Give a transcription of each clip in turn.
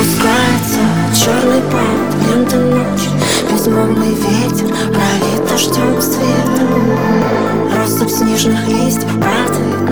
Спускается черный пот, ленты ночи Безмолвный ветер пролит дождем светом Россыпь снежных листьев падает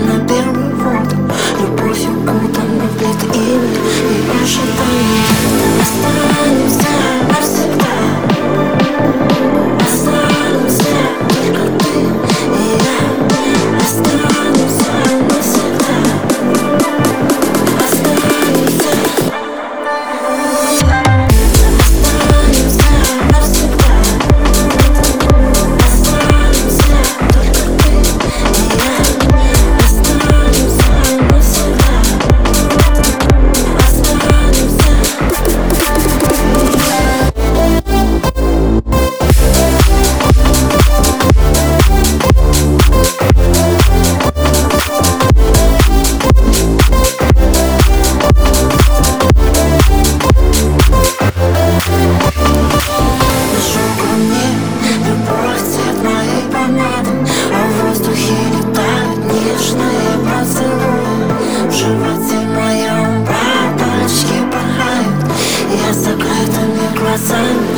my son.